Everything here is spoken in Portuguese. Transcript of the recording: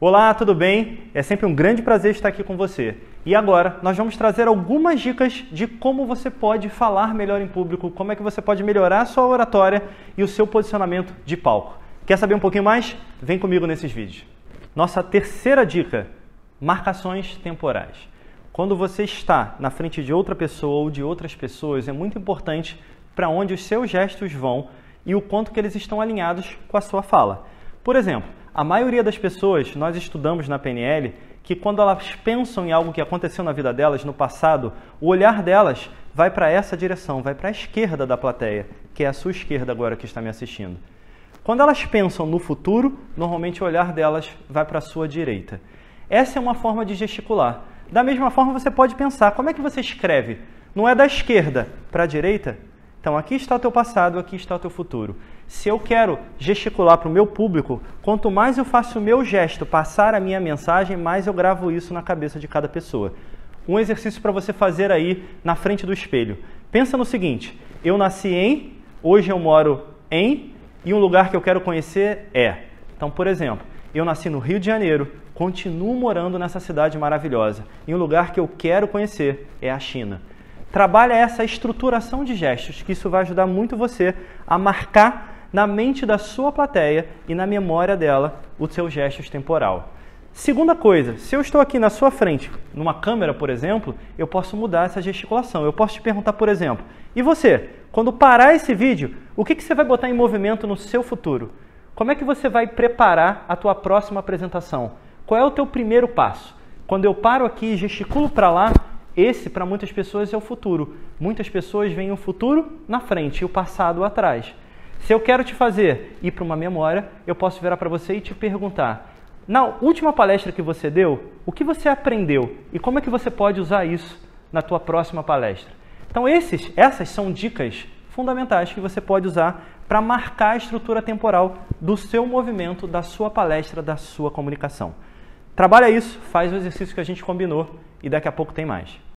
Olá, tudo bem? É sempre um grande prazer estar aqui com você. E agora nós vamos trazer algumas dicas de como você pode falar melhor em público, como é que você pode melhorar a sua oratória e o seu posicionamento de palco. Quer saber um pouquinho mais? Vem comigo nesses vídeos. Nossa terceira dica: marcações temporais. Quando você está na frente de outra pessoa ou de outras pessoas, é muito importante para onde os seus gestos vão e o quanto que eles estão alinhados com a sua fala. Por exemplo, a maioria das pessoas, nós estudamos na PNL, que quando elas pensam em algo que aconteceu na vida delas no passado, o olhar delas vai para essa direção, vai para a esquerda da plateia, que é a sua esquerda agora que está me assistindo. Quando elas pensam no futuro, normalmente o olhar delas vai para a sua direita. Essa é uma forma de gesticular. Da mesma forma, você pode pensar, como é que você escreve? Não é da esquerda para a direita? Então, aqui está o teu passado, aqui está o teu futuro. Se eu quero gesticular para o meu público, quanto mais eu faço o meu gesto passar a minha mensagem, mais eu gravo isso na cabeça de cada pessoa. Um exercício para você fazer aí na frente do espelho. Pensa no seguinte: eu nasci em, hoje eu moro em, e um lugar que eu quero conhecer é. Então, por exemplo, eu nasci no Rio de Janeiro, continuo morando nessa cidade maravilhosa, e um lugar que eu quero conhecer é a China trabalha essa estruturação de gestos, que isso vai ajudar muito você a marcar na mente da sua plateia e na memória dela os seus gestos temporal. Segunda coisa, se eu estou aqui na sua frente, numa câmera, por exemplo, eu posso mudar essa gesticulação. Eu posso te perguntar, por exemplo, e você, quando parar esse vídeo, o que, que você vai botar em movimento no seu futuro? Como é que você vai preparar a tua próxima apresentação? Qual é o teu primeiro passo? Quando eu paro aqui e gesticulo para lá, esse, para muitas pessoas, é o futuro. Muitas pessoas veem o futuro na frente e o passado atrás. Se eu quero te fazer ir para uma memória, eu posso virar para você e te perguntar: na última palestra que você deu, o que você aprendeu e como é que você pode usar isso na tua próxima palestra? Então, esses, essas são dicas fundamentais que você pode usar para marcar a estrutura temporal do seu movimento, da sua palestra, da sua comunicação. Trabalha isso, faz o exercício que a gente combinou e daqui a pouco tem mais.